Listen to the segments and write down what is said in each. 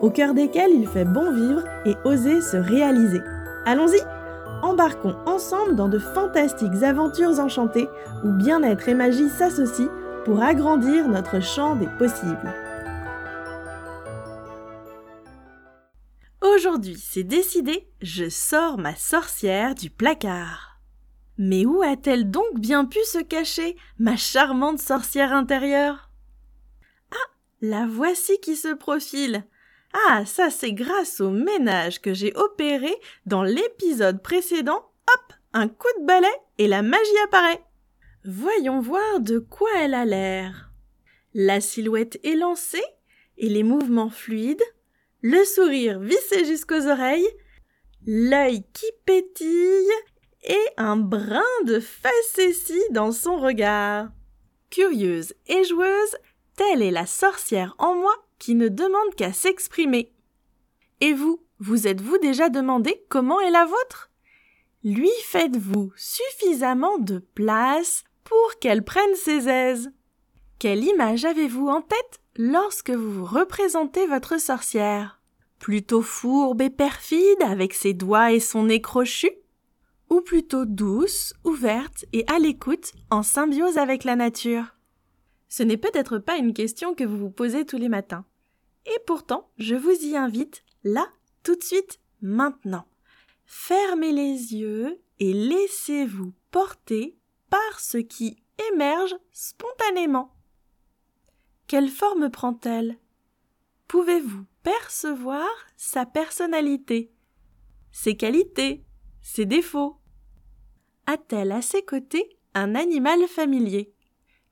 au cœur desquels il fait bon vivre et oser se réaliser. Allons-y Embarquons ensemble dans de fantastiques aventures enchantées où bien-être et magie s'associent pour agrandir notre champ des possibles. Aujourd'hui, c'est décidé, je sors ma sorcière du placard. Mais où a-t-elle donc bien pu se cacher, ma charmante sorcière intérieure? Ah, la voici qui se profile. Ah, ça c'est grâce au ménage que j'ai opéré dans l'épisode précédent. Hop, un coup de balai et la magie apparaît. Voyons voir de quoi elle a l'air. La silhouette élancée et les mouvements fluides, le sourire vissé jusqu'aux oreilles, l'œil qui pétille et un brin de facétie dans son regard. Curieuse et joueuse, telle est la sorcière en moi qui ne demande qu'à s'exprimer. Et vous, vous êtes-vous déjà demandé comment est la vôtre? Lui faites-vous suffisamment de place pour qu'elle prenne ses aises. Quelle image avez-vous en tête lorsque vous vous représentez votre sorcière? Plutôt fourbe et perfide avec ses doigts et son nez crochu? Ou plutôt douce, ouverte et à l'écoute en symbiose avec la nature? Ce n'est peut-être pas une question que vous vous posez tous les matins. Et pourtant, je vous y invite, là, tout de suite, maintenant. Fermez les yeux et laissez-vous porter par ce qui émerge spontanément. Quelle forme prend-elle? Pouvez-vous percevoir sa personnalité, ses qualités, ses défauts? A-t-elle à ses côtés un animal familier?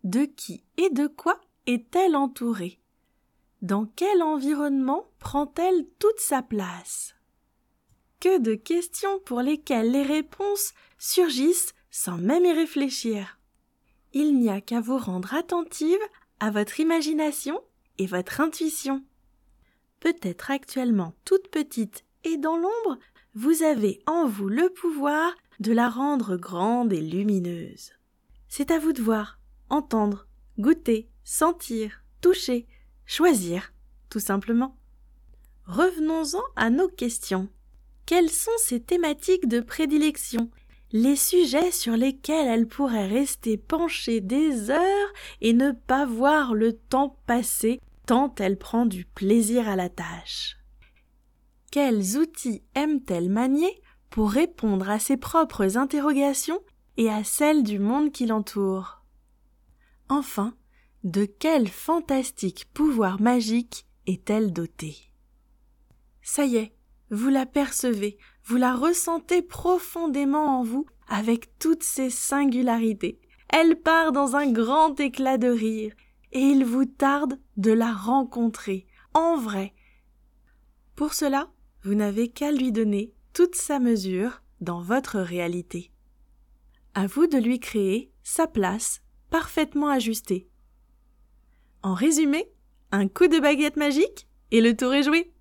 De qui et de quoi est-elle entourée? Dans quel environnement prend-elle toute sa place? Que de questions pour lesquelles les réponses surgissent sans même y réfléchir. Il n'y a qu'à vous rendre attentive à votre imagination et votre intuition. Peut-être actuellement toute petite et dans l'ombre, vous avez en vous le pouvoir de la rendre grande et lumineuse. C'est à vous de voir entendre, goûter, sentir, toucher, choisir, tout simplement. Revenons-en à nos questions. Quelles sont ces thématiques de prédilection, les sujets sur lesquels elle pourrait rester penchée des heures et ne pas voir le temps passer tant elle prend du plaisir à la tâche Quels outils aime-t-elle manier pour répondre à ses propres interrogations et à celles du monde qui l'entoure? Enfin, de quel fantastique pouvoir magique est-elle dotée? Ça y est, vous la percevez, vous la ressentez profondément en vous avec toutes ses singularités. Elle part dans un grand éclat de rire, et il vous tarde de la rencontrer, en vrai. Pour cela, vous n'avez qu'à lui donner toute sa mesure dans votre réalité. À vous de lui créer sa place parfaitement ajusté. En résumé, un coup de baguette magique et le tour est joué.